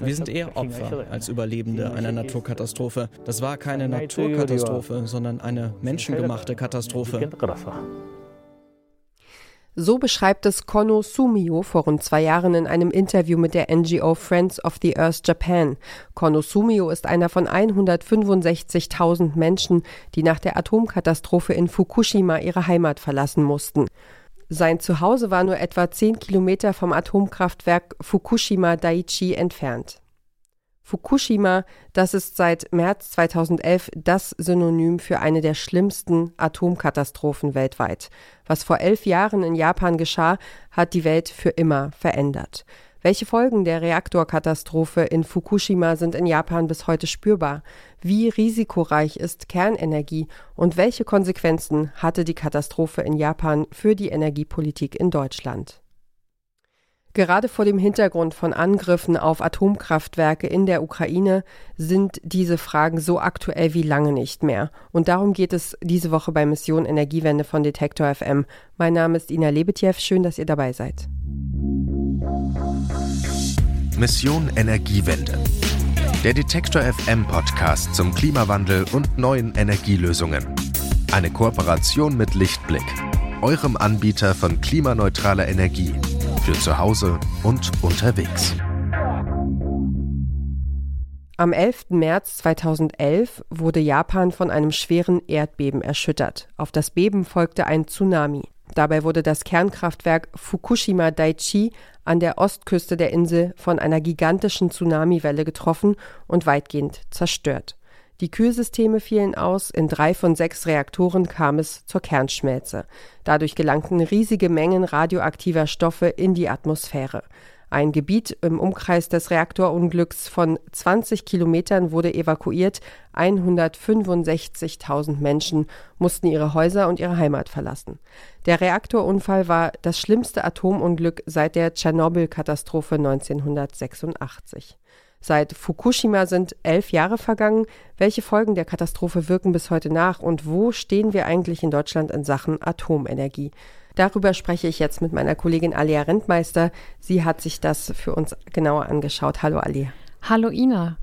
Wir sind eher Opfer als Überlebende einer Naturkatastrophe. Das war keine Naturkatastrophe, sondern eine menschengemachte Katastrophe. So beschreibt es Kono Sumio vor rund zwei Jahren in einem Interview mit der NGO Friends of the Earth Japan. Kono Sumio ist einer von 165.000 Menschen, die nach der Atomkatastrophe in Fukushima ihre Heimat verlassen mussten. Sein Zuhause war nur etwa zehn Kilometer vom Atomkraftwerk Fukushima Daiichi entfernt. Fukushima, das ist seit März 2011 das Synonym für eine der schlimmsten Atomkatastrophen weltweit. Was vor elf Jahren in Japan geschah, hat die Welt für immer verändert. Welche Folgen der Reaktorkatastrophe in Fukushima sind in Japan bis heute spürbar? Wie risikoreich ist Kernenergie und welche Konsequenzen hatte die Katastrophe in Japan für die Energiepolitik in Deutschland? Gerade vor dem Hintergrund von Angriffen auf Atomkraftwerke in der Ukraine sind diese Fragen so aktuell wie lange nicht mehr. Und darum geht es diese Woche bei Mission Energiewende von Detektor FM. Mein Name ist Ina Lebetjew. Schön, dass ihr dabei seid. Mission Energiewende. Der Detektor FM Podcast zum Klimawandel und neuen Energielösungen. Eine Kooperation mit Lichtblick, eurem Anbieter von klimaneutraler Energie für zu Hause und unterwegs. Am 11. März 2011 wurde Japan von einem schweren Erdbeben erschüttert. Auf das Beben folgte ein Tsunami. Dabei wurde das Kernkraftwerk Fukushima Daiichi an der Ostküste der Insel von einer gigantischen Tsunamiwelle getroffen und weitgehend zerstört. Die Kühlsysteme fielen aus, in drei von sechs Reaktoren kam es zur Kernschmelze. Dadurch gelangten riesige Mengen radioaktiver Stoffe in die Atmosphäre. Ein Gebiet im Umkreis des Reaktorunglücks von 20 Kilometern wurde evakuiert. 165.000 Menschen mussten ihre Häuser und ihre Heimat verlassen. Der Reaktorunfall war das schlimmste Atomunglück seit der Tschernobyl-Katastrophe 1986. Seit Fukushima sind elf Jahre vergangen. Welche Folgen der Katastrophe wirken bis heute nach und wo stehen wir eigentlich in Deutschland in Sachen Atomenergie? Darüber spreche ich jetzt mit meiner Kollegin Alia Rentmeister. Sie hat sich das für uns genauer angeschaut. Hallo Alia. Hallo Ina.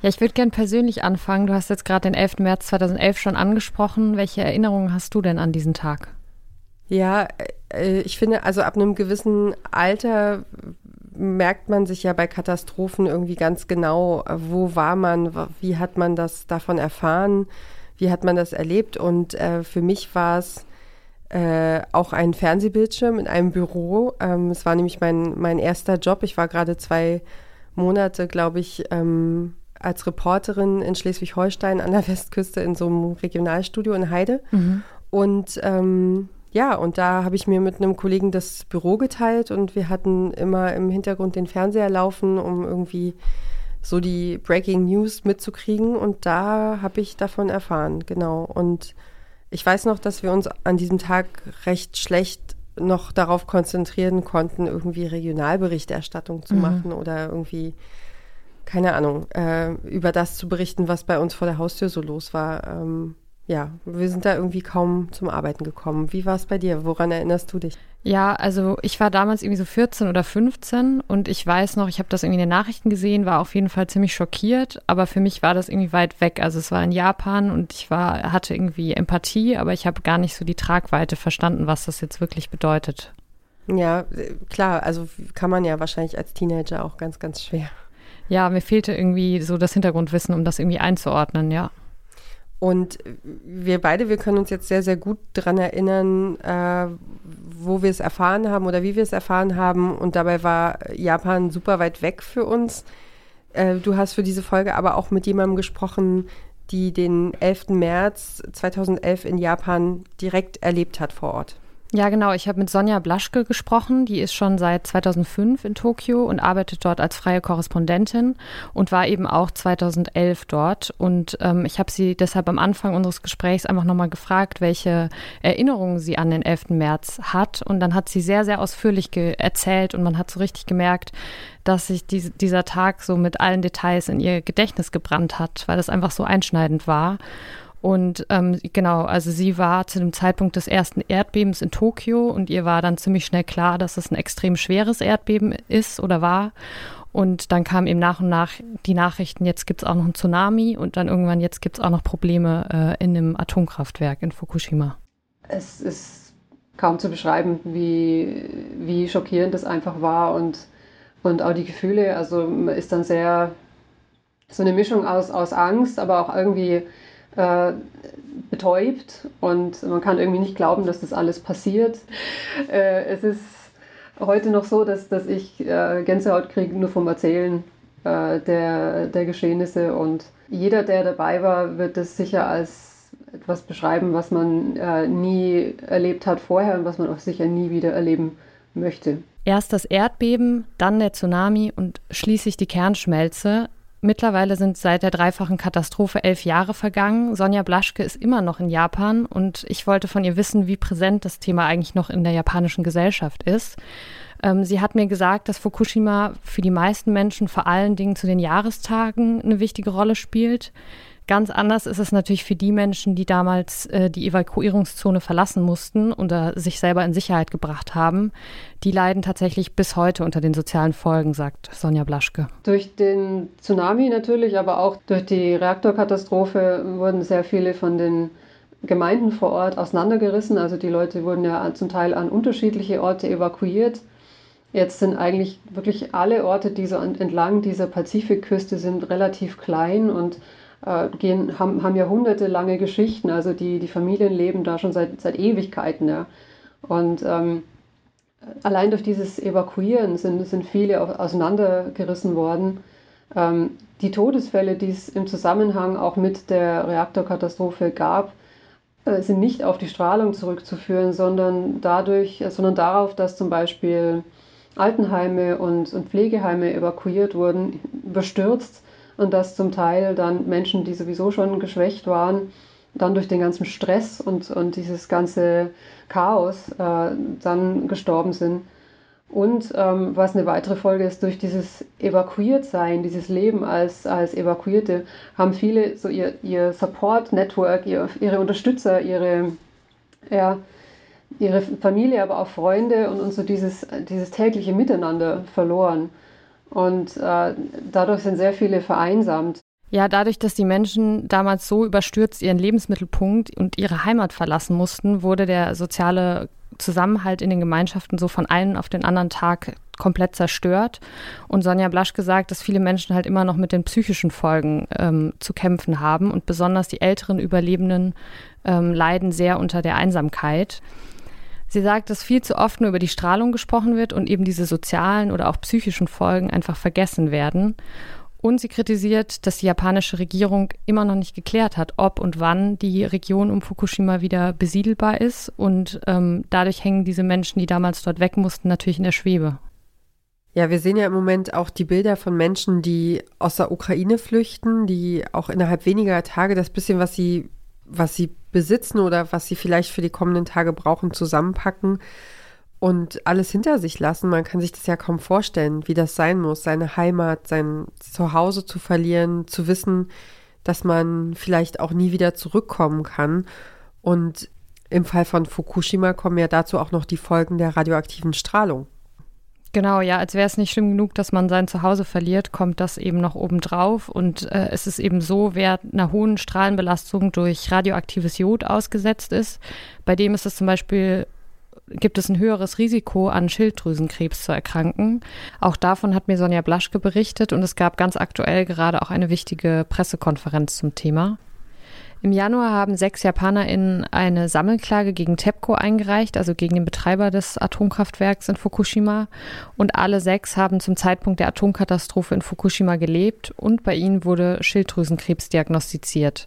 Ja, ich würde gern persönlich anfangen. Du hast jetzt gerade den 11. März 2011 schon angesprochen. Welche Erinnerungen hast du denn an diesen Tag? Ja, äh, ich finde, also ab einem gewissen Alter merkt man sich ja bei Katastrophen irgendwie ganz genau, wo war man, wie hat man das davon erfahren, wie hat man das erlebt. Und äh, für mich war es äh, auch ein Fernsehbildschirm in einem Büro. Ähm, es war nämlich mein, mein erster Job. Ich war gerade zwei Monate, glaube ich, ähm, als Reporterin in Schleswig-Holstein an der Westküste in so einem Regionalstudio in Heide. Mhm. Und ähm, ja, und da habe ich mir mit einem Kollegen das Büro geteilt und wir hatten immer im Hintergrund den Fernseher laufen, um irgendwie so die Breaking News mitzukriegen. Und da habe ich davon erfahren, genau. Und ich weiß noch, dass wir uns an diesem Tag recht schlecht noch darauf konzentrieren konnten, irgendwie Regionalberichterstattung zu mhm. machen oder irgendwie, keine Ahnung, äh, über das zu berichten, was bei uns vor der Haustür so los war. Ähm, ja, wir sind da irgendwie kaum zum Arbeiten gekommen. Wie war es bei dir? Woran erinnerst du dich? Ja, also ich war damals irgendwie so 14 oder 15 und ich weiß noch, ich habe das irgendwie in den Nachrichten gesehen, war auf jeden Fall ziemlich schockiert, aber für mich war das irgendwie weit weg. Also es war in Japan und ich war hatte irgendwie Empathie, aber ich habe gar nicht so die Tragweite verstanden, was das jetzt wirklich bedeutet. Ja, klar, also kann man ja wahrscheinlich als Teenager auch ganz ganz schwer. Ja, mir fehlte irgendwie so das Hintergrundwissen, um das irgendwie einzuordnen, ja. Und wir beide, wir können uns jetzt sehr, sehr gut daran erinnern, äh, wo wir es erfahren haben oder wie wir es erfahren haben. Und dabei war Japan super weit weg für uns. Äh, du hast für diese Folge aber auch mit jemandem gesprochen, die den 11. März 2011 in Japan direkt erlebt hat vor Ort. Ja, genau. Ich habe mit Sonja Blaschke gesprochen. Die ist schon seit 2005 in Tokio und arbeitet dort als freie Korrespondentin und war eben auch 2011 dort. Und ähm, ich habe sie deshalb am Anfang unseres Gesprächs einfach nochmal gefragt, welche Erinnerungen sie an den 11. März hat. Und dann hat sie sehr, sehr ausführlich erzählt und man hat so richtig gemerkt, dass sich die, dieser Tag so mit allen Details in ihr Gedächtnis gebrannt hat, weil das einfach so einschneidend war. Und ähm, genau, also sie war zu dem Zeitpunkt des ersten Erdbebens in Tokio und ihr war dann ziemlich schnell klar, dass es ein extrem schweres Erdbeben ist oder war. Und dann kamen eben nach und nach die Nachrichten, jetzt gibt es auch noch einen Tsunami und dann irgendwann, jetzt gibt es auch noch Probleme äh, in dem Atomkraftwerk in Fukushima. Es ist kaum zu beschreiben, wie, wie schockierend das einfach war und, und auch die Gefühle. Also man ist dann sehr, so eine Mischung aus, aus Angst, aber auch irgendwie äh, betäubt und man kann irgendwie nicht glauben, dass das alles passiert. Äh, es ist heute noch so, dass, dass ich äh, Gänsehaut kriege nur vom Erzählen äh, der, der Geschehnisse und jeder, der dabei war, wird das sicher als etwas beschreiben, was man äh, nie erlebt hat vorher und was man auch sicher nie wieder erleben möchte. Erst das Erdbeben, dann der Tsunami und schließlich die Kernschmelze. Mittlerweile sind seit der dreifachen Katastrophe elf Jahre vergangen. Sonja Blaschke ist immer noch in Japan und ich wollte von ihr wissen, wie präsent das Thema eigentlich noch in der japanischen Gesellschaft ist. Ähm, sie hat mir gesagt, dass Fukushima für die meisten Menschen vor allen Dingen zu den Jahrestagen eine wichtige Rolle spielt. Ganz anders ist es natürlich für die Menschen, die damals äh, die Evakuierungszone verlassen mussten und sich selber in Sicherheit gebracht haben. Die leiden tatsächlich bis heute unter den sozialen Folgen, sagt Sonja Blaschke. Durch den Tsunami natürlich, aber auch durch die Reaktorkatastrophe wurden sehr viele von den Gemeinden vor Ort auseinandergerissen. Also die Leute wurden ja zum Teil an unterschiedliche Orte evakuiert. Jetzt sind eigentlich wirklich alle Orte, die so entlang dieser Pazifikküste sind, relativ klein und äh, gehen, haben, haben jahrhundertelange Geschichten. Also die, die Familien leben da schon seit, seit Ewigkeiten. Ja. Und ähm, allein durch dieses Evakuieren sind, sind viele auseinandergerissen worden. Ähm, die Todesfälle, die es im Zusammenhang auch mit der Reaktorkatastrophe gab, äh, sind nicht auf die Strahlung zurückzuführen, sondern dadurch, äh, sondern darauf, dass zum Beispiel Altenheime und, und Pflegeheime evakuiert wurden, überstürzt und dass zum Teil dann Menschen, die sowieso schon geschwächt waren, dann durch den ganzen Stress und, und dieses ganze Chaos äh, dann gestorben sind. Und ähm, was eine weitere Folge ist, durch dieses Evakuiertsein, dieses Leben als, als Evakuierte, haben viele so ihr, ihr Support-Network, ihr, ihre Unterstützer, ihre, ja, ihre Familie, aber auch Freunde und, und so dieses, dieses tägliche Miteinander verloren. Und äh, dadurch sind sehr viele vereinsamt. Ja, dadurch, dass die Menschen damals so überstürzt ihren Lebensmittelpunkt und ihre Heimat verlassen mussten, wurde der soziale Zusammenhalt in den Gemeinschaften so von einem auf den anderen Tag komplett zerstört. Und Sonja Blasch gesagt, dass viele Menschen halt immer noch mit den psychischen Folgen ähm, zu kämpfen haben und besonders die älteren Überlebenden ähm, leiden sehr unter der Einsamkeit. Sie sagt, dass viel zu oft nur über die Strahlung gesprochen wird und eben diese sozialen oder auch psychischen Folgen einfach vergessen werden. Und sie kritisiert, dass die japanische Regierung immer noch nicht geklärt hat, ob und wann die Region um Fukushima wieder besiedelbar ist. Und ähm, dadurch hängen diese Menschen, die damals dort weg mussten, natürlich in der Schwebe. Ja, wir sehen ja im Moment auch die Bilder von Menschen, die aus der Ukraine flüchten, die auch innerhalb weniger Tage das bisschen, was sie was sie besitzen oder was sie vielleicht für die kommenden Tage brauchen, zusammenpacken und alles hinter sich lassen. Man kann sich das ja kaum vorstellen, wie das sein muss, seine Heimat, sein Zuhause zu verlieren, zu wissen, dass man vielleicht auch nie wieder zurückkommen kann. Und im Fall von Fukushima kommen ja dazu auch noch die Folgen der radioaktiven Strahlung. Genau, ja, als wäre es nicht schlimm genug, dass man sein Zuhause verliert, kommt das eben noch obendrauf. Und äh, es ist eben so, wer einer hohen Strahlenbelastung durch radioaktives Jod ausgesetzt ist, bei dem ist es zum Beispiel gibt es ein höheres Risiko, an Schilddrüsenkrebs zu erkranken. Auch davon hat mir Sonja Blaschke berichtet und es gab ganz aktuell gerade auch eine wichtige Pressekonferenz zum Thema. Im Januar haben sechs JapanerInnen eine Sammelklage gegen TEPCO eingereicht, also gegen den Betreiber des Atomkraftwerks in Fukushima. Und alle sechs haben zum Zeitpunkt der Atomkatastrophe in Fukushima gelebt und bei ihnen wurde Schilddrüsenkrebs diagnostiziert.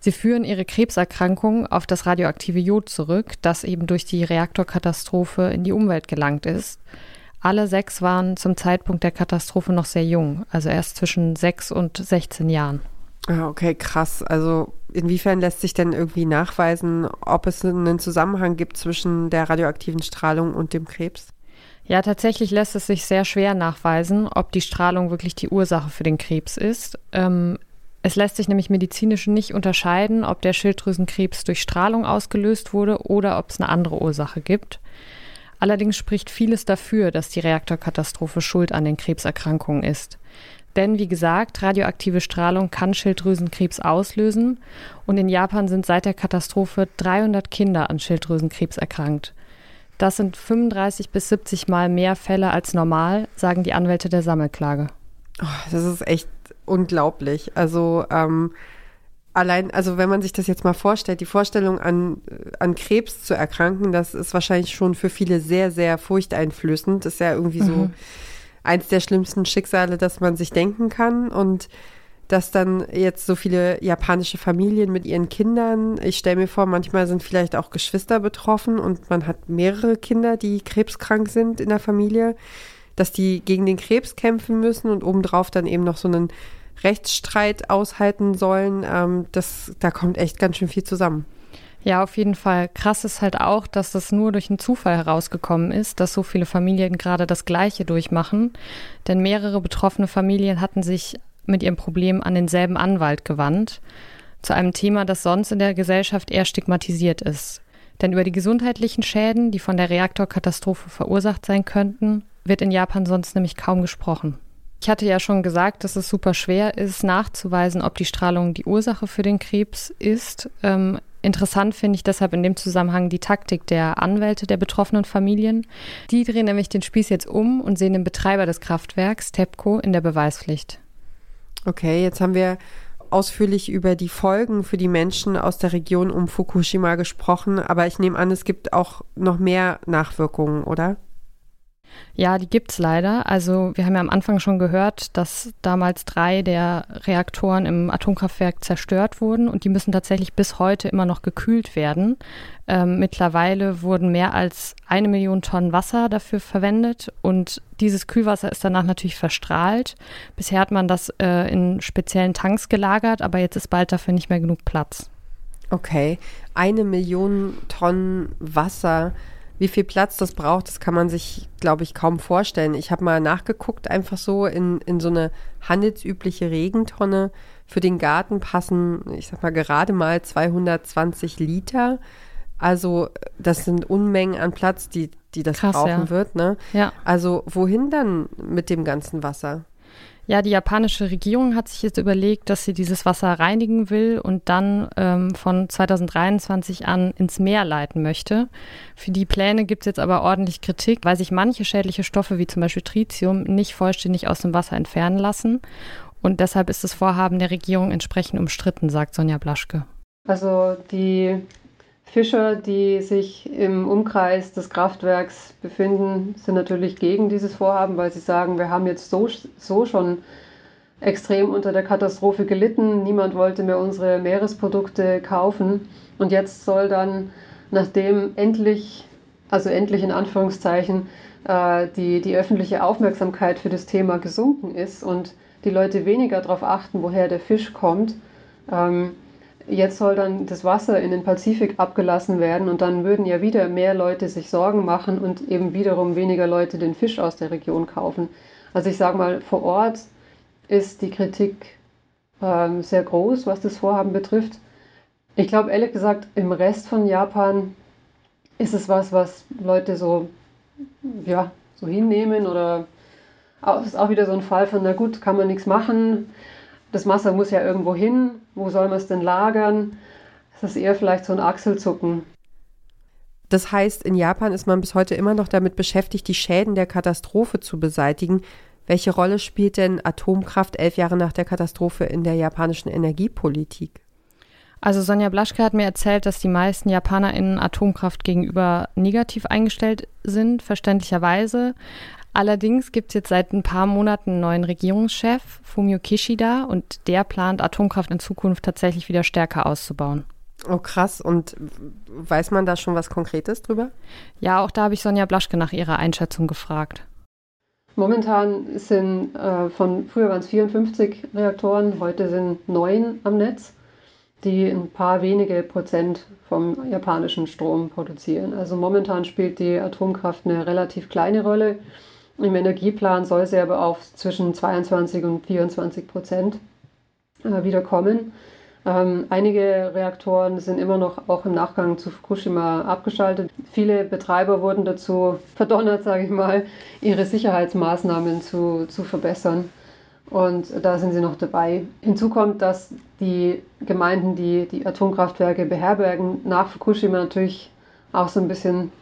Sie führen ihre Krebserkrankung auf das radioaktive Jod zurück, das eben durch die Reaktorkatastrophe in die Umwelt gelangt ist. Alle sechs waren zum Zeitpunkt der Katastrophe noch sehr jung, also erst zwischen sechs und 16 Jahren. Ah, okay, krass. Also inwiefern lässt sich denn irgendwie nachweisen, ob es einen Zusammenhang gibt zwischen der radioaktiven Strahlung und dem Krebs? Ja, tatsächlich lässt es sich sehr schwer nachweisen, ob die Strahlung wirklich die Ursache für den Krebs ist. Ähm, es lässt sich nämlich medizinisch nicht unterscheiden, ob der Schilddrüsenkrebs durch Strahlung ausgelöst wurde oder ob es eine andere Ursache gibt. Allerdings spricht vieles dafür, dass die Reaktorkatastrophe schuld an den Krebserkrankungen ist. Denn wie gesagt, radioaktive Strahlung kann Schilddrüsenkrebs auslösen und in Japan sind seit der Katastrophe 300 Kinder an Schilddrüsenkrebs erkrankt. Das sind 35 bis 70 Mal mehr Fälle als normal, sagen die Anwälte der Sammelklage. Oh, das ist echt unglaublich. Also ähm, allein, also wenn man sich das jetzt mal vorstellt, die Vorstellung an, an Krebs zu erkranken, das ist wahrscheinlich schon für viele sehr, sehr furchteinflößend. Das ist ja irgendwie mhm. Eins der schlimmsten Schicksale, das man sich denken kann. Und dass dann jetzt so viele japanische Familien mit ihren Kindern, ich stelle mir vor, manchmal sind vielleicht auch Geschwister betroffen und man hat mehrere Kinder, die krebskrank sind in der Familie, dass die gegen den Krebs kämpfen müssen und obendrauf dann eben noch so einen Rechtsstreit aushalten sollen. Ähm, das, da kommt echt ganz schön viel zusammen. Ja, auf jeden Fall. Krass ist halt auch, dass das nur durch einen Zufall herausgekommen ist, dass so viele Familien gerade das Gleiche durchmachen. Denn mehrere betroffene Familien hatten sich mit ihrem Problem an denselben Anwalt gewandt. Zu einem Thema, das sonst in der Gesellschaft eher stigmatisiert ist. Denn über die gesundheitlichen Schäden, die von der Reaktorkatastrophe verursacht sein könnten, wird in Japan sonst nämlich kaum gesprochen. Ich hatte ja schon gesagt, dass es super schwer ist, nachzuweisen, ob die Strahlung die Ursache für den Krebs ist. Ähm, interessant finde ich deshalb in dem Zusammenhang die Taktik der Anwälte der betroffenen Familien. Die drehen nämlich den Spieß jetzt um und sehen den Betreiber des Kraftwerks, TEPCO, in der Beweispflicht. Okay, jetzt haben wir ausführlich über die Folgen für die Menschen aus der Region um Fukushima gesprochen, aber ich nehme an, es gibt auch noch mehr Nachwirkungen, oder? Ja, die gibt's leider. Also wir haben ja am Anfang schon gehört, dass damals drei der Reaktoren im Atomkraftwerk zerstört wurden und die müssen tatsächlich bis heute immer noch gekühlt werden. Ähm, mittlerweile wurden mehr als eine Million Tonnen Wasser dafür verwendet und dieses Kühlwasser ist danach natürlich verstrahlt. Bisher hat man das äh, in speziellen Tanks gelagert, aber jetzt ist bald dafür nicht mehr genug Platz. Okay, eine Million Tonnen Wasser wie viel Platz das braucht, das kann man sich, glaube ich, kaum vorstellen. Ich habe mal nachgeguckt, einfach so in, in so eine handelsübliche Regentonne. Für den Garten passen, ich sag mal, gerade mal 220 Liter. Also das sind Unmengen an Platz, die, die das Krass, brauchen ja. wird. Ne? Ja. Also wohin dann mit dem ganzen Wasser? Ja, die japanische Regierung hat sich jetzt überlegt, dass sie dieses Wasser reinigen will und dann ähm, von 2023 an ins Meer leiten möchte. Für die Pläne gibt es jetzt aber ordentlich Kritik, weil sich manche schädliche Stoffe wie zum Beispiel Tritium nicht vollständig aus dem Wasser entfernen lassen. Und deshalb ist das Vorhaben der Regierung entsprechend umstritten, sagt Sonja Blaschke. Also die Fischer, die sich im Umkreis des Kraftwerks befinden, sind natürlich gegen dieses Vorhaben, weil sie sagen, wir haben jetzt so, so schon extrem unter der Katastrophe gelitten. Niemand wollte mehr unsere Meeresprodukte kaufen. Und jetzt soll dann, nachdem endlich, also endlich in Anführungszeichen, äh, die, die öffentliche Aufmerksamkeit für das Thema gesunken ist und die Leute weniger darauf achten, woher der Fisch kommt, ähm, Jetzt soll dann das Wasser in den Pazifik abgelassen werden und dann würden ja wieder mehr Leute sich Sorgen machen und eben wiederum weniger Leute den Fisch aus der Region kaufen. Also ich sage mal, vor Ort ist die Kritik ähm, sehr groß, was das Vorhaben betrifft. Ich glaube ehrlich gesagt, im Rest von Japan ist es was, was Leute so, ja, so hinnehmen oder es ist auch wieder so ein Fall von, na gut, kann man nichts machen das Wasser muss ja irgendwo hin, wo soll man es denn lagern? Das ist eher vielleicht so ein Achselzucken. Das heißt, in Japan ist man bis heute immer noch damit beschäftigt, die Schäden der Katastrophe zu beseitigen. Welche Rolle spielt denn Atomkraft elf Jahre nach der Katastrophe in der japanischen Energiepolitik? Also Sonja Blaschke hat mir erzählt, dass die meisten JapanerInnen Atomkraft gegenüber negativ eingestellt sind, verständlicherweise. Allerdings gibt es jetzt seit ein paar Monaten einen neuen Regierungschef, Fumio Kishida, und der plant, Atomkraft in Zukunft tatsächlich wieder stärker auszubauen. Oh krass, und weiß man da schon was Konkretes drüber? Ja, auch da habe ich Sonja Blaschke nach ihrer Einschätzung gefragt. Momentan sind äh, von früher waren es 54 Reaktoren, heute sind neun am Netz, die ein paar wenige Prozent vom japanischen Strom produzieren. Also momentan spielt die Atomkraft eine relativ kleine Rolle. Im Energieplan soll sie aber auf zwischen 22 und 24 Prozent äh, wieder kommen. Ähm, einige Reaktoren sind immer noch auch im Nachgang zu Fukushima abgeschaltet. Viele Betreiber wurden dazu verdonnert, sage ich mal, ihre Sicherheitsmaßnahmen zu, zu verbessern. Und da sind sie noch dabei. Hinzu kommt, dass die Gemeinden, die die Atomkraftwerke beherbergen, nach Fukushima natürlich auch so ein bisschen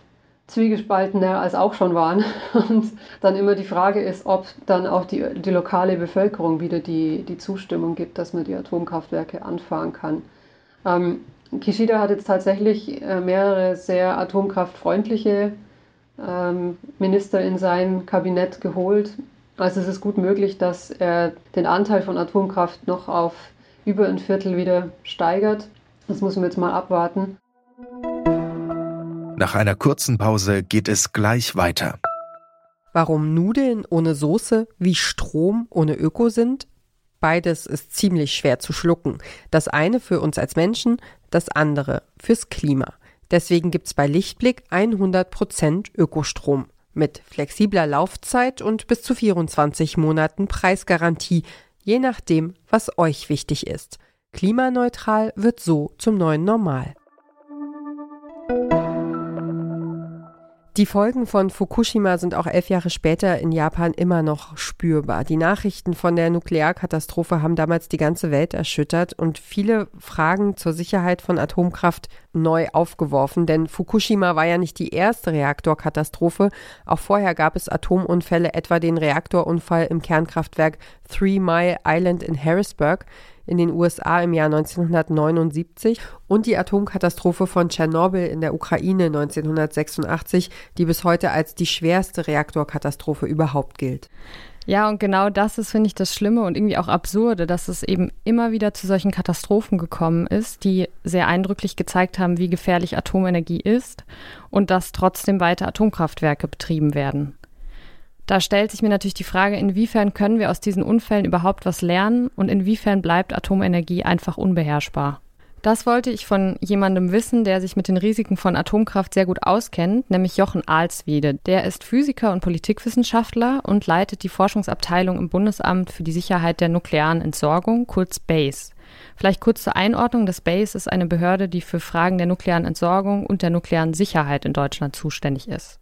zwiegespaltener als auch schon waren. Und dann immer die Frage ist, ob dann auch die, die lokale Bevölkerung wieder die, die Zustimmung gibt, dass man die Atomkraftwerke anfahren kann. Ähm, Kishida hat jetzt tatsächlich äh, mehrere sehr atomkraftfreundliche ähm, Minister in sein Kabinett geholt. Also es ist gut möglich, dass er den Anteil von Atomkraft noch auf über ein Viertel wieder steigert. Das müssen wir jetzt mal abwarten. Nach einer kurzen Pause geht es gleich weiter. Warum Nudeln ohne Soße wie Strom ohne Öko sind? Beides ist ziemlich schwer zu schlucken. Das eine für uns als Menschen, das andere fürs Klima. Deswegen gibt es bei Lichtblick 100% Ökostrom mit flexibler Laufzeit und bis zu 24 Monaten Preisgarantie, je nachdem, was euch wichtig ist. Klimaneutral wird so zum neuen Normal. Die Folgen von Fukushima sind auch elf Jahre später in Japan immer noch spürbar. Die Nachrichten von der Nuklearkatastrophe haben damals die ganze Welt erschüttert und viele Fragen zur Sicherheit von Atomkraft neu aufgeworfen. Denn Fukushima war ja nicht die erste Reaktorkatastrophe. Auch vorher gab es Atomunfälle, etwa den Reaktorunfall im Kernkraftwerk Three Mile Island in Harrisburg in den USA im Jahr 1979 und die Atomkatastrophe von Tschernobyl in der Ukraine 1986, die bis heute als die schwerste Reaktorkatastrophe überhaupt gilt. Ja, und genau das ist, finde ich, das Schlimme und irgendwie auch Absurde, dass es eben immer wieder zu solchen Katastrophen gekommen ist, die sehr eindrücklich gezeigt haben, wie gefährlich Atomenergie ist und dass trotzdem weiter Atomkraftwerke betrieben werden. Da stellt sich mir natürlich die Frage, inwiefern können wir aus diesen Unfällen überhaupt was lernen und inwiefern bleibt Atomenergie einfach unbeherrschbar. Das wollte ich von jemandem wissen, der sich mit den Risiken von Atomkraft sehr gut auskennt, nämlich Jochen Alswede. Der ist Physiker und Politikwissenschaftler und leitet die Forschungsabteilung im Bundesamt für die Sicherheit der nuklearen Entsorgung, kurz BASE. Vielleicht kurz zur Einordnung. Das BASE ist eine Behörde, die für Fragen der nuklearen Entsorgung und der nuklearen Sicherheit in Deutschland zuständig ist.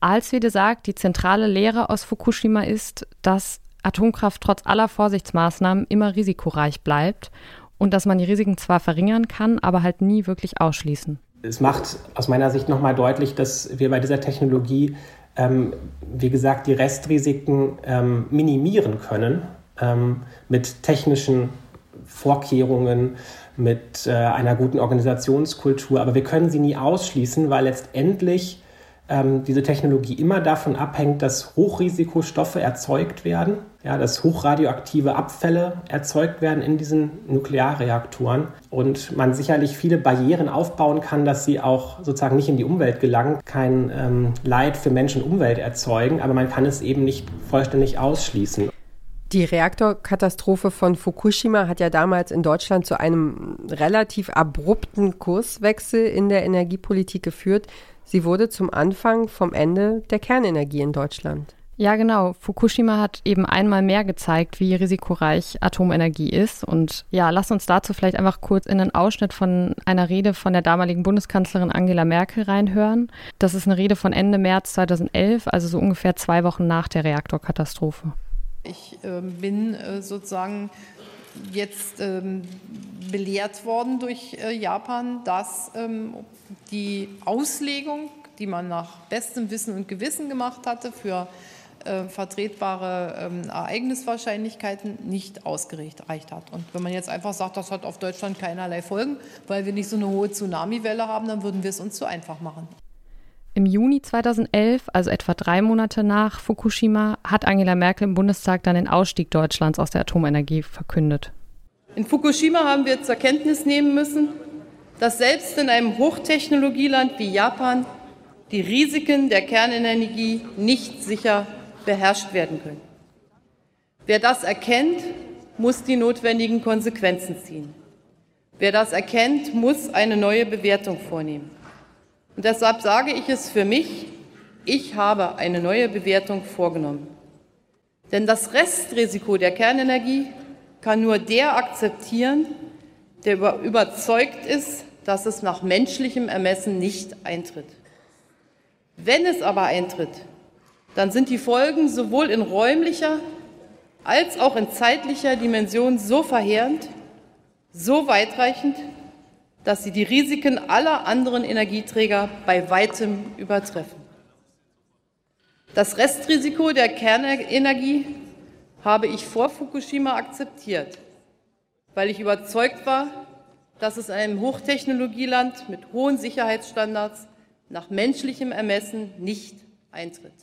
Alswede sagt, die zentrale Lehre aus Fukushima ist, dass Atomkraft trotz aller Vorsichtsmaßnahmen immer risikoreich bleibt und dass man die Risiken zwar verringern kann, aber halt nie wirklich ausschließen. Es macht aus meiner Sicht nochmal deutlich, dass wir bei dieser Technologie, ähm, wie gesagt, die Restrisiken ähm, minimieren können ähm, mit technischen Vorkehrungen, mit äh, einer guten Organisationskultur. Aber wir können sie nie ausschließen, weil letztendlich ähm, diese Technologie immer davon abhängt, dass Hochrisikostoffe erzeugt werden, ja, dass hochradioaktive Abfälle erzeugt werden in diesen Nuklearreaktoren und man sicherlich viele Barrieren aufbauen kann, dass sie auch sozusagen nicht in die Umwelt gelangen, kein ähm, Leid für Mensch und Umwelt erzeugen, aber man kann es eben nicht vollständig ausschließen. Die Reaktorkatastrophe von Fukushima hat ja damals in Deutschland zu einem relativ abrupten Kurswechsel in der Energiepolitik geführt. Sie wurde zum Anfang vom Ende der Kernenergie in Deutschland. Ja, genau. Fukushima hat eben einmal mehr gezeigt, wie risikoreich Atomenergie ist. Und ja, lass uns dazu vielleicht einfach kurz in einen Ausschnitt von einer Rede von der damaligen Bundeskanzlerin Angela Merkel reinhören. Das ist eine Rede von Ende März 2011, also so ungefähr zwei Wochen nach der Reaktorkatastrophe. Ich äh, bin äh, sozusagen jetzt ähm, belehrt worden durch äh, Japan, dass ähm, die Auslegung, die man nach bestem Wissen und Gewissen gemacht hatte für äh, vertretbare ähm, Ereigniswahrscheinlichkeiten nicht ausgereicht hat. Und wenn man jetzt einfach sagt, das hat auf Deutschland keinerlei Folgen, weil wir nicht so eine hohe Tsunamiwelle haben, dann würden wir es uns zu einfach machen. Im Juni 2011, also etwa drei Monate nach Fukushima, hat Angela Merkel im Bundestag dann den Ausstieg Deutschlands aus der Atomenergie verkündet. In Fukushima haben wir zur Kenntnis nehmen müssen, dass selbst in einem Hochtechnologieland wie Japan die Risiken der Kernenergie nicht sicher beherrscht werden können. Wer das erkennt, muss die notwendigen Konsequenzen ziehen. Wer das erkennt, muss eine neue Bewertung vornehmen. Und deshalb sage ich es für mich, ich habe eine neue Bewertung vorgenommen. Denn das Restrisiko der Kernenergie kann nur der akzeptieren, der über überzeugt ist, dass es nach menschlichem Ermessen nicht eintritt. Wenn es aber eintritt, dann sind die Folgen sowohl in räumlicher als auch in zeitlicher Dimension so verheerend, so weitreichend, dass sie die Risiken aller anderen Energieträger bei weitem übertreffen. Das Restrisiko der Kernenergie habe ich vor Fukushima akzeptiert, weil ich überzeugt war, dass es in einem Hochtechnologieland mit hohen Sicherheitsstandards nach menschlichem Ermessen nicht eintritt.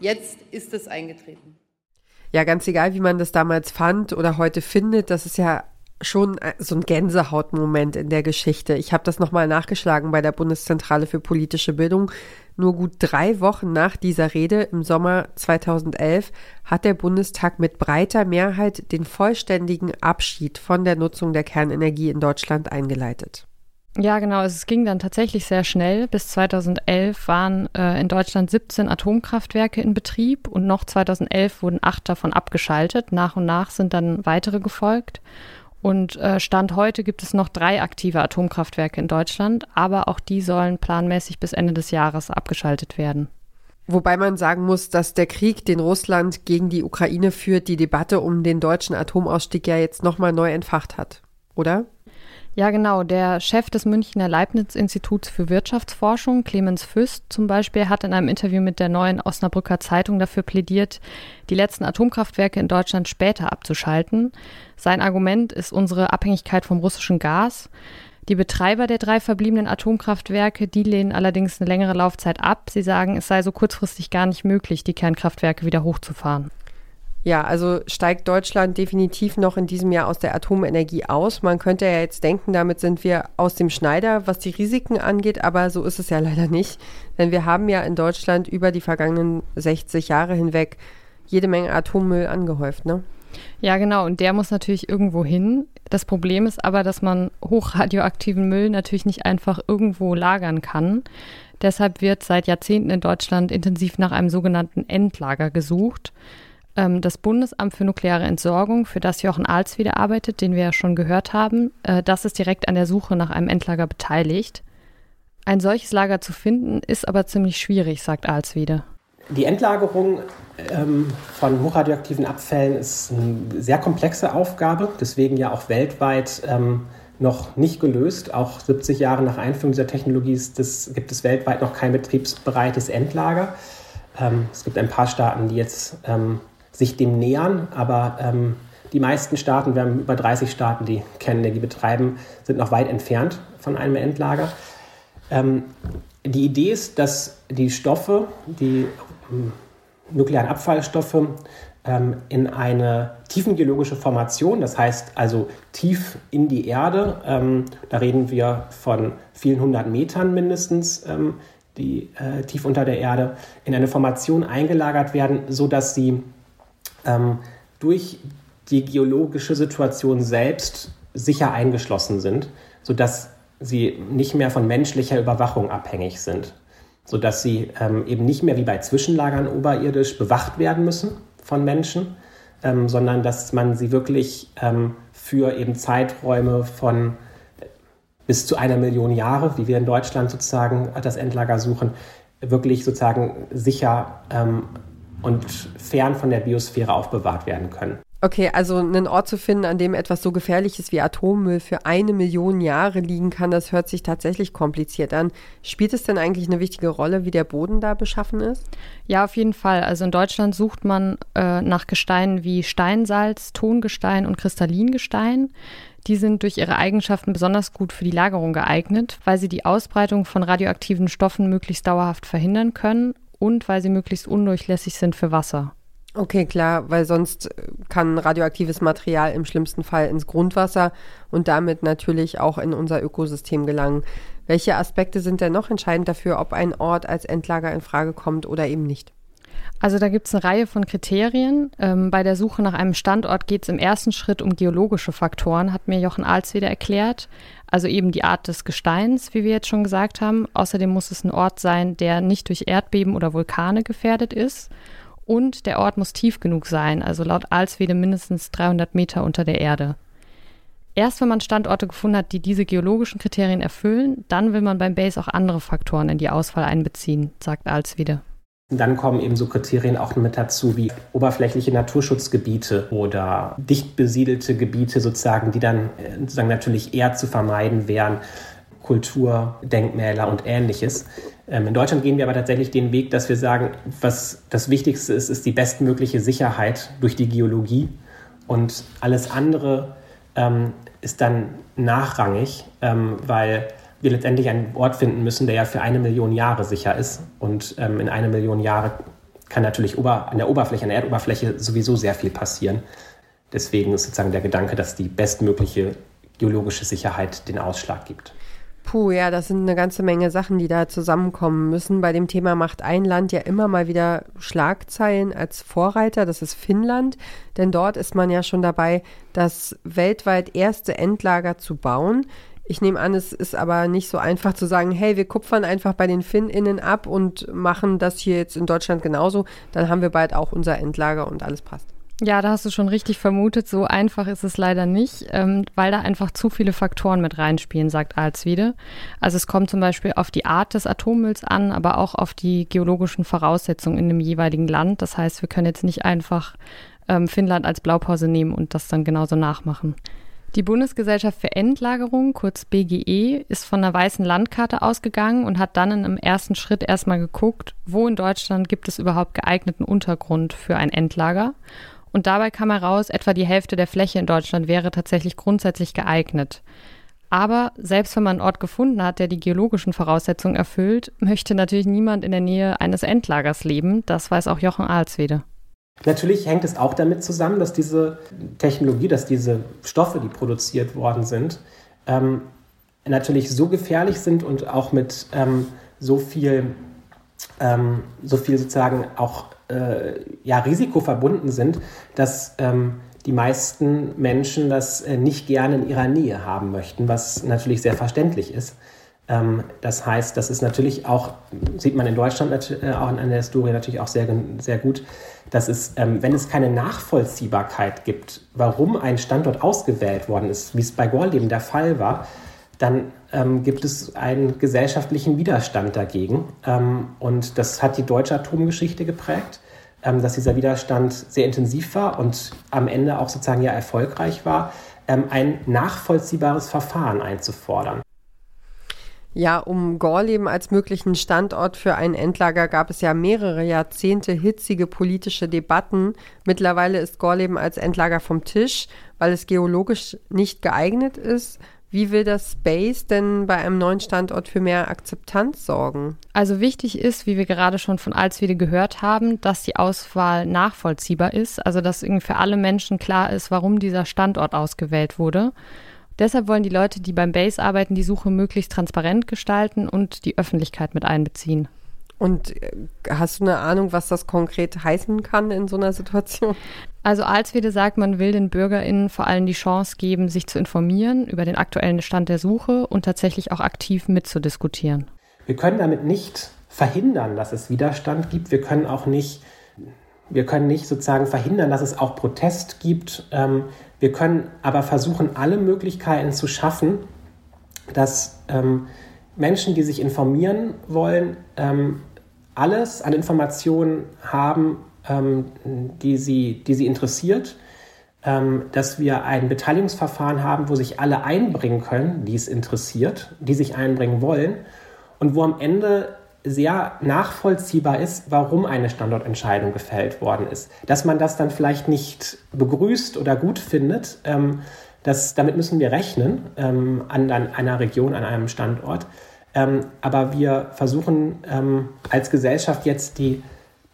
Jetzt ist es eingetreten. Ja, ganz egal, wie man das damals fand oder heute findet, das ist ja schon äh, so ein Gänsehautmoment in der Geschichte. Ich habe das nochmal nachgeschlagen bei der Bundeszentrale für politische Bildung. Nur gut drei Wochen nach dieser Rede im Sommer 2011 hat der Bundestag mit breiter Mehrheit den vollständigen Abschied von der Nutzung der Kernenergie in Deutschland eingeleitet. Ja, genau. Es ging dann tatsächlich sehr schnell. Bis 2011 waren äh, in Deutschland 17 Atomkraftwerke in Betrieb und noch 2011 wurden acht davon abgeschaltet. Nach und nach sind dann weitere gefolgt. Und äh, Stand heute gibt es noch drei aktive Atomkraftwerke in Deutschland, aber auch die sollen planmäßig bis Ende des Jahres abgeschaltet werden. Wobei man sagen muss, dass der Krieg, den Russland gegen die Ukraine führt, die Debatte um den deutschen Atomausstieg ja jetzt nochmal neu entfacht hat, oder? Ja, genau. Der Chef des Münchner Leibniz-Instituts für Wirtschaftsforschung, Clemens Füst zum Beispiel, hat in einem Interview mit der neuen Osnabrücker Zeitung dafür plädiert, die letzten Atomkraftwerke in Deutschland später abzuschalten. Sein Argument ist unsere Abhängigkeit vom russischen Gas. Die Betreiber der drei verbliebenen Atomkraftwerke, die lehnen allerdings eine längere Laufzeit ab. Sie sagen, es sei so kurzfristig gar nicht möglich, die Kernkraftwerke wieder hochzufahren. Ja, also steigt Deutschland definitiv noch in diesem Jahr aus der Atomenergie aus. Man könnte ja jetzt denken, damit sind wir aus dem Schneider, was die Risiken angeht, aber so ist es ja leider nicht. Denn wir haben ja in Deutschland über die vergangenen 60 Jahre hinweg jede Menge Atommüll angehäuft, ne? Ja, genau. Und der muss natürlich irgendwo hin. Das Problem ist aber, dass man hochradioaktiven Müll natürlich nicht einfach irgendwo lagern kann. Deshalb wird seit Jahrzehnten in Deutschland intensiv nach einem sogenannten Endlager gesucht. Ähm, das Bundesamt für nukleare Entsorgung, für das Jochen Alswede arbeitet, den wir ja schon gehört haben, äh, das ist direkt an der Suche nach einem Endlager beteiligt. Ein solches Lager zu finden, ist aber ziemlich schwierig, sagt Alswede. Die Endlagerung ähm, von hochradioaktiven Abfällen ist eine sehr komplexe Aufgabe, deswegen ja auch weltweit ähm, noch nicht gelöst. Auch 70 Jahre nach Einführung dieser Technologie das, gibt es weltweit noch kein betriebsbereites Endlager. Ähm, es gibt ein paar Staaten, die jetzt ähm, sich dem nähern, aber ähm, die meisten Staaten, wir haben über 30 Staaten, die Kernenergie betreiben, sind noch weit entfernt von einem Endlager. Ähm, die Idee ist, dass die Stoffe, die ähm, nuklearen Abfallstoffe, ähm, in eine tiefengeologische Formation, das heißt also tief in die Erde, ähm, da reden wir von vielen hundert Metern mindestens, ähm, die äh, tief unter der Erde, in eine Formation eingelagert werden, sodass sie ähm, durch die geologische Situation selbst sicher eingeschlossen sind, sodass sie nicht mehr von menschlicher Überwachung abhängig sind, sodass sie ähm, eben nicht mehr wie bei Zwischenlagern oberirdisch bewacht werden müssen von Menschen, ähm, sondern dass man sie wirklich ähm, für eben Zeiträume von bis zu einer Million Jahre, wie wir in Deutschland sozusagen das Endlager suchen, wirklich sozusagen sicher ähm, und fern von der Biosphäre aufbewahrt werden können. Okay, also einen Ort zu finden, an dem etwas so Gefährliches wie Atommüll für eine Million Jahre liegen kann, das hört sich tatsächlich kompliziert an. Spielt es denn eigentlich eine wichtige Rolle, wie der Boden da beschaffen ist? Ja, auf jeden Fall. Also in Deutschland sucht man äh, nach Gesteinen wie Steinsalz, Tongestein und Kristallingestein. Die sind durch ihre Eigenschaften besonders gut für die Lagerung geeignet, weil sie die Ausbreitung von radioaktiven Stoffen möglichst dauerhaft verhindern können und weil sie möglichst undurchlässig sind für Wasser. Okay, klar, weil sonst kann radioaktives Material im schlimmsten Fall ins Grundwasser und damit natürlich auch in unser Ökosystem gelangen. Welche Aspekte sind denn noch entscheidend dafür, ob ein Ort als Endlager in Frage kommt oder eben nicht? Also da gibt es eine Reihe von Kriterien. Ähm, bei der Suche nach einem Standort geht es im ersten Schritt um geologische Faktoren, hat mir Jochen Ahls wieder erklärt. Also eben die Art des Gesteins, wie wir jetzt schon gesagt haben. Außerdem muss es ein Ort sein, der nicht durch Erdbeben oder Vulkane gefährdet ist. Und der Ort muss tief genug sein, also laut Alswede mindestens 300 Meter unter der Erde. Erst wenn man Standorte gefunden hat, die diese geologischen Kriterien erfüllen, dann will man beim Base auch andere Faktoren in die Auswahl einbeziehen, sagt Alswede. Dann kommen eben so Kriterien auch mit dazu wie oberflächliche Naturschutzgebiete oder dicht besiedelte Gebiete sozusagen, die dann äh, sozusagen natürlich eher zu vermeiden wären, Kulturdenkmäler und ähnliches. Ähm, in Deutschland gehen wir aber tatsächlich den Weg, dass wir sagen, was das Wichtigste ist, ist die bestmögliche Sicherheit durch die Geologie und alles andere ähm, ist dann nachrangig, ähm, weil wir letztendlich einen Ort finden müssen, der ja für eine Million Jahre sicher ist. Und ähm, in eine Million Jahre kann natürlich ober, an der Oberfläche, an der Erdoberfläche sowieso sehr viel passieren. Deswegen ist sozusagen der Gedanke, dass die bestmögliche geologische Sicherheit den Ausschlag gibt. Puh, ja, das sind eine ganze Menge Sachen, die da zusammenkommen müssen. Bei dem Thema macht ein Land ja immer mal wieder Schlagzeilen als Vorreiter, das ist Finnland. Denn dort ist man ja schon dabei, das weltweit erste Endlager zu bauen. Ich nehme an, es ist aber nicht so einfach zu sagen, hey, wir kupfern einfach bei den FinnInnen ab und machen das hier jetzt in Deutschland genauso. Dann haben wir bald auch unser Endlager und alles passt. Ja, da hast du schon richtig vermutet. So einfach ist es leider nicht, ähm, weil da einfach zu viele Faktoren mit reinspielen, sagt Alswiede. Also es kommt zum Beispiel auf die Art des Atommülls an, aber auch auf die geologischen Voraussetzungen in dem jeweiligen Land. Das heißt, wir können jetzt nicht einfach ähm, Finnland als Blaupause nehmen und das dann genauso nachmachen. Die Bundesgesellschaft für Endlagerung, kurz BGE, ist von einer weißen Landkarte ausgegangen und hat dann in einem ersten Schritt erstmal geguckt, wo in Deutschland gibt es überhaupt geeigneten Untergrund für ein Endlager. Und dabei kam heraus, etwa die Hälfte der Fläche in Deutschland wäre tatsächlich grundsätzlich geeignet. Aber selbst wenn man einen Ort gefunden hat, der die geologischen Voraussetzungen erfüllt, möchte natürlich niemand in der Nähe eines Endlagers leben. Das weiß auch Jochen Alswede. Natürlich hängt es auch damit zusammen, dass diese Technologie, dass diese Stoffe, die produziert worden sind, ähm, natürlich so gefährlich sind und auch mit ähm, so viel, ähm, so viel sozusagen auch äh, ja, Risiko verbunden sind, dass ähm, die meisten Menschen das äh, nicht gerne in ihrer Nähe haben möchten, was natürlich sehr verständlich ist. Ähm, das heißt, das ist natürlich auch, sieht man in Deutschland äh, auch in der Historie natürlich auch sehr, sehr gut, dass es, ähm, wenn es keine Nachvollziehbarkeit gibt, warum ein Standort ausgewählt worden ist, wie es bei Gorleben der Fall war, dann ähm, gibt es einen gesellschaftlichen Widerstand dagegen. Ähm, und das hat die deutsche Atomgeschichte geprägt, ähm, dass dieser Widerstand sehr intensiv war und am Ende auch sozusagen ja erfolgreich war, ähm, ein nachvollziehbares Verfahren einzufordern. Ja, um Gorleben als möglichen Standort für ein Endlager gab es ja mehrere Jahrzehnte hitzige politische Debatten. Mittlerweile ist Gorleben als Endlager vom Tisch, weil es geologisch nicht geeignet ist. Wie will das Space denn bei einem neuen Standort für mehr Akzeptanz sorgen? Also wichtig ist, wie wir gerade schon von Alswede gehört haben, dass die Auswahl nachvollziehbar ist, also dass für alle Menschen klar ist, warum dieser Standort ausgewählt wurde. Deshalb wollen die Leute, die beim Base arbeiten, die Suche möglichst transparent gestalten und die Öffentlichkeit mit einbeziehen. Und äh, hast du eine Ahnung, was das konkret heißen kann in so einer Situation? Also Alswede sagt, man will den BürgerInnen vor allem die Chance geben, sich zu informieren über den aktuellen Stand der Suche und tatsächlich auch aktiv mitzudiskutieren. Wir können damit nicht verhindern, dass es Widerstand gibt. Wir können auch nicht, wir können nicht sozusagen verhindern, dass es auch Protest gibt. Ähm, wir können aber versuchen, alle Möglichkeiten zu schaffen, dass ähm, Menschen, die sich informieren wollen, ähm, alles an Informationen haben, ähm, die, sie, die sie interessiert, ähm, dass wir ein Beteiligungsverfahren haben, wo sich alle einbringen können, die es interessiert, die sich einbringen wollen und wo am Ende sehr nachvollziehbar ist, warum eine Standortentscheidung gefällt worden ist. Dass man das dann vielleicht nicht begrüßt oder gut findet, ähm, das, damit müssen wir rechnen ähm, an, an, einer Region, an einem Standort. Ähm, aber wir versuchen ähm, als Gesellschaft jetzt die,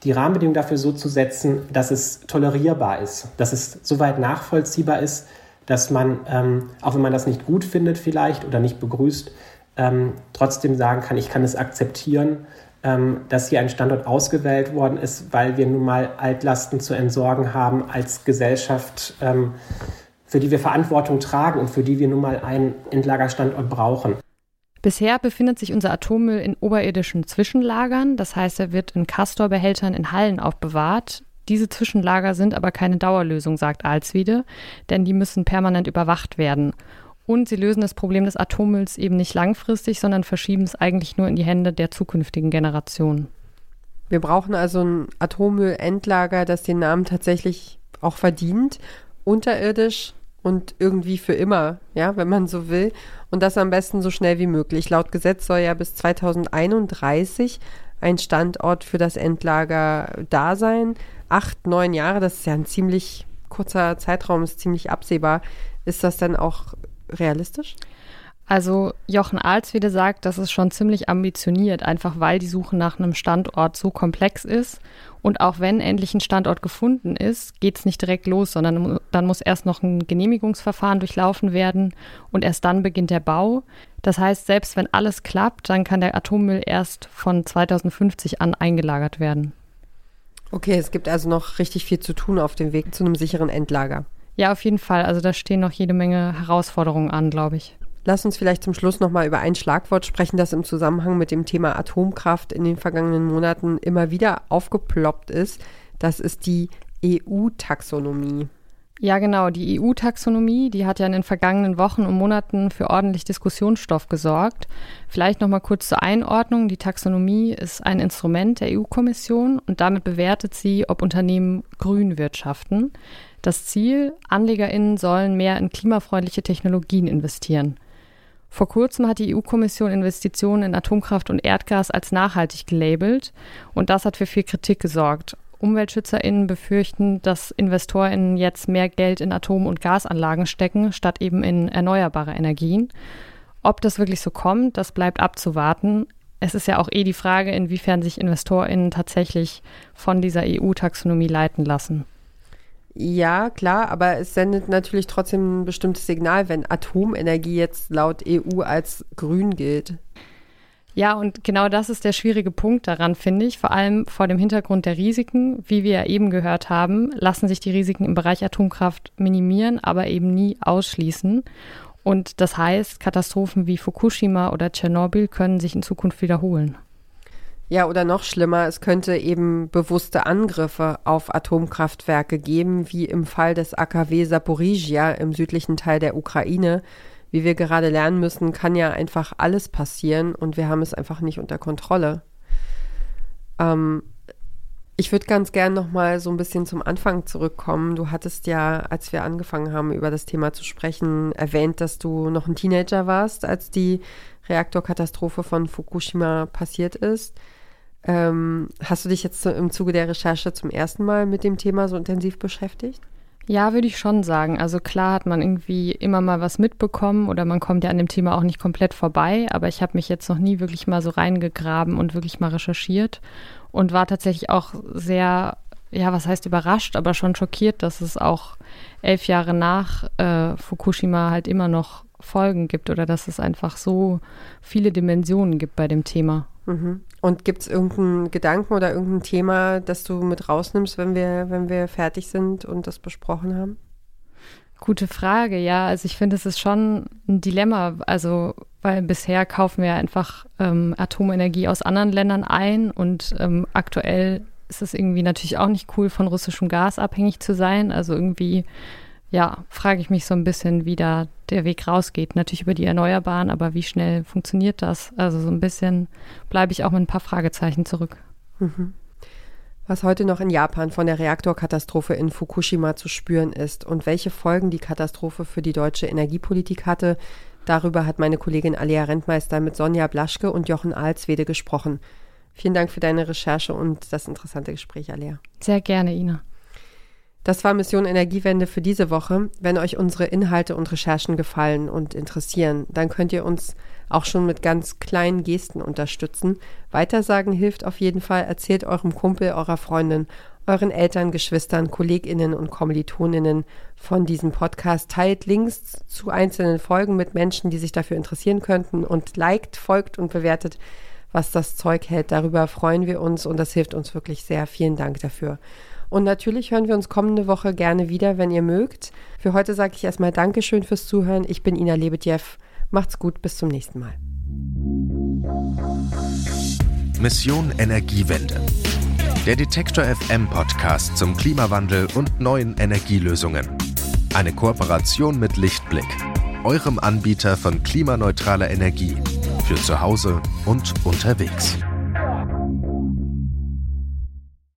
die Rahmenbedingungen dafür so zu setzen, dass es tolerierbar ist, dass es soweit nachvollziehbar ist, dass man, ähm, auch wenn man das nicht gut findet vielleicht oder nicht begrüßt, ähm, trotzdem sagen kann, ich kann es akzeptieren, ähm, dass hier ein Standort ausgewählt worden ist, weil wir nun mal Altlasten zu entsorgen haben als Gesellschaft, ähm, für die wir Verantwortung tragen und für die wir nun mal einen Endlagerstandort brauchen. Bisher befindet sich unser Atommüll in oberirdischen Zwischenlagern, das heißt, er wird in Castor-Behältern in Hallen aufbewahrt. Diese Zwischenlager sind aber keine Dauerlösung, sagt Alswede, denn die müssen permanent überwacht werden. Und sie lösen das Problem des Atommülls eben nicht langfristig, sondern verschieben es eigentlich nur in die Hände der zukünftigen Generationen. Wir brauchen also ein Atommüllendlager, das den Namen tatsächlich auch verdient, unterirdisch und irgendwie für immer, ja, wenn man so will. Und das am besten so schnell wie möglich. Laut Gesetz soll ja bis 2031 ein Standort für das Endlager da sein. Acht, neun Jahre, das ist ja ein ziemlich kurzer Zeitraum, ist ziemlich absehbar. Ist das dann auch realistisch? Also Jochen Alswede sagt, das ist schon ziemlich ambitioniert, einfach weil die Suche nach einem Standort so komplex ist. Und auch wenn endlich ein Standort gefunden ist, geht es nicht direkt los, sondern dann muss erst noch ein Genehmigungsverfahren durchlaufen werden und erst dann beginnt der Bau. Das heißt, selbst wenn alles klappt, dann kann der Atommüll erst von 2050 an eingelagert werden. Okay, es gibt also noch richtig viel zu tun auf dem Weg zu einem sicheren Endlager. Ja, auf jeden Fall. Also da stehen noch jede Menge Herausforderungen an, glaube ich. Lass uns vielleicht zum Schluss nochmal über ein Schlagwort sprechen, das im Zusammenhang mit dem Thema Atomkraft in den vergangenen Monaten immer wieder aufgeploppt ist. Das ist die EU-Taxonomie. Ja, genau. Die EU-Taxonomie, die hat ja in den vergangenen Wochen und Monaten für ordentlich Diskussionsstoff gesorgt. Vielleicht noch mal kurz zur Einordnung. Die Taxonomie ist ein Instrument der EU-Kommission und damit bewertet sie, ob Unternehmen grün wirtschaften. Das Ziel, AnlegerInnen sollen mehr in klimafreundliche Technologien investieren. Vor kurzem hat die EU-Kommission Investitionen in Atomkraft und Erdgas als nachhaltig gelabelt und das hat für viel Kritik gesorgt. UmweltschützerInnen befürchten, dass InvestorInnen jetzt mehr Geld in Atom- und Gasanlagen stecken, statt eben in erneuerbare Energien. Ob das wirklich so kommt, das bleibt abzuwarten. Es ist ja auch eh die Frage, inwiefern sich InvestorInnen tatsächlich von dieser EU-Taxonomie leiten lassen. Ja, klar, aber es sendet natürlich trotzdem ein bestimmtes Signal, wenn Atomenergie jetzt laut EU als grün gilt. Ja, und genau das ist der schwierige Punkt daran, finde ich. Vor allem vor dem Hintergrund der Risiken. Wie wir ja eben gehört haben, lassen sich die Risiken im Bereich Atomkraft minimieren, aber eben nie ausschließen. Und das heißt, Katastrophen wie Fukushima oder Tschernobyl können sich in Zukunft wiederholen. Ja, oder noch schlimmer, es könnte eben bewusste Angriffe auf Atomkraftwerke geben, wie im Fall des AKW Saporizhia im südlichen Teil der Ukraine. Wie wir gerade lernen müssen, kann ja einfach alles passieren und wir haben es einfach nicht unter Kontrolle. Ähm, ich würde ganz gern noch mal so ein bisschen zum Anfang zurückkommen. Du hattest ja, als wir angefangen haben, über das Thema zu sprechen, erwähnt, dass du noch ein Teenager warst, als die Reaktorkatastrophe von Fukushima passiert ist. Ähm, hast du dich jetzt im Zuge der Recherche zum ersten Mal mit dem Thema so intensiv beschäftigt? Ja, würde ich schon sagen. Also klar hat man irgendwie immer mal was mitbekommen oder man kommt ja an dem Thema auch nicht komplett vorbei, aber ich habe mich jetzt noch nie wirklich mal so reingegraben und wirklich mal recherchiert und war tatsächlich auch sehr, ja, was heißt überrascht, aber schon schockiert, dass es auch elf Jahre nach äh, Fukushima halt immer noch Folgen gibt oder dass es einfach so viele Dimensionen gibt bei dem Thema. Und gibt es irgendeinen Gedanken oder irgendein Thema, das du mit rausnimmst, wenn wir, wenn wir fertig sind und das besprochen haben? Gute Frage, ja. Also ich finde, es ist schon ein Dilemma. Also, weil bisher kaufen wir einfach ähm, Atomenergie aus anderen Ländern ein und ähm, aktuell ist es irgendwie natürlich auch nicht cool, von russischem Gas abhängig zu sein. Also irgendwie ja, frage ich mich so ein bisschen, wie da der Weg rausgeht. Natürlich über die Erneuerbaren, aber wie schnell funktioniert das? Also so ein bisschen bleibe ich auch mit ein paar Fragezeichen zurück. Mhm. Was heute noch in Japan von der Reaktorkatastrophe in Fukushima zu spüren ist und welche Folgen die Katastrophe für die deutsche Energiepolitik hatte, darüber hat meine Kollegin Alia Rentmeister mit Sonja Blaschke und Jochen Alswede gesprochen. Vielen Dank für deine Recherche und das interessante Gespräch, Alia. Sehr gerne, Ina. Das war Mission Energiewende für diese Woche. Wenn euch unsere Inhalte und Recherchen gefallen und interessieren, dann könnt ihr uns auch schon mit ganz kleinen Gesten unterstützen. Weitersagen hilft auf jeden Fall. Erzählt eurem Kumpel, eurer Freundin, euren Eltern, Geschwistern, KollegInnen und Kommilitoninnen von diesem Podcast. Teilt Links zu einzelnen Folgen mit Menschen, die sich dafür interessieren könnten und liked, folgt und bewertet, was das Zeug hält. Darüber freuen wir uns und das hilft uns wirklich sehr. Vielen Dank dafür. Und natürlich hören wir uns kommende Woche gerne wieder, wenn ihr mögt. Für heute sage ich erstmal Dankeschön fürs Zuhören. Ich bin Ina Lebedjew. Macht's gut, bis zum nächsten Mal. Mission Energiewende. Der Detektor FM Podcast zum Klimawandel und neuen Energielösungen. Eine Kooperation mit Lichtblick, eurem Anbieter von klimaneutraler Energie für zu Hause und unterwegs.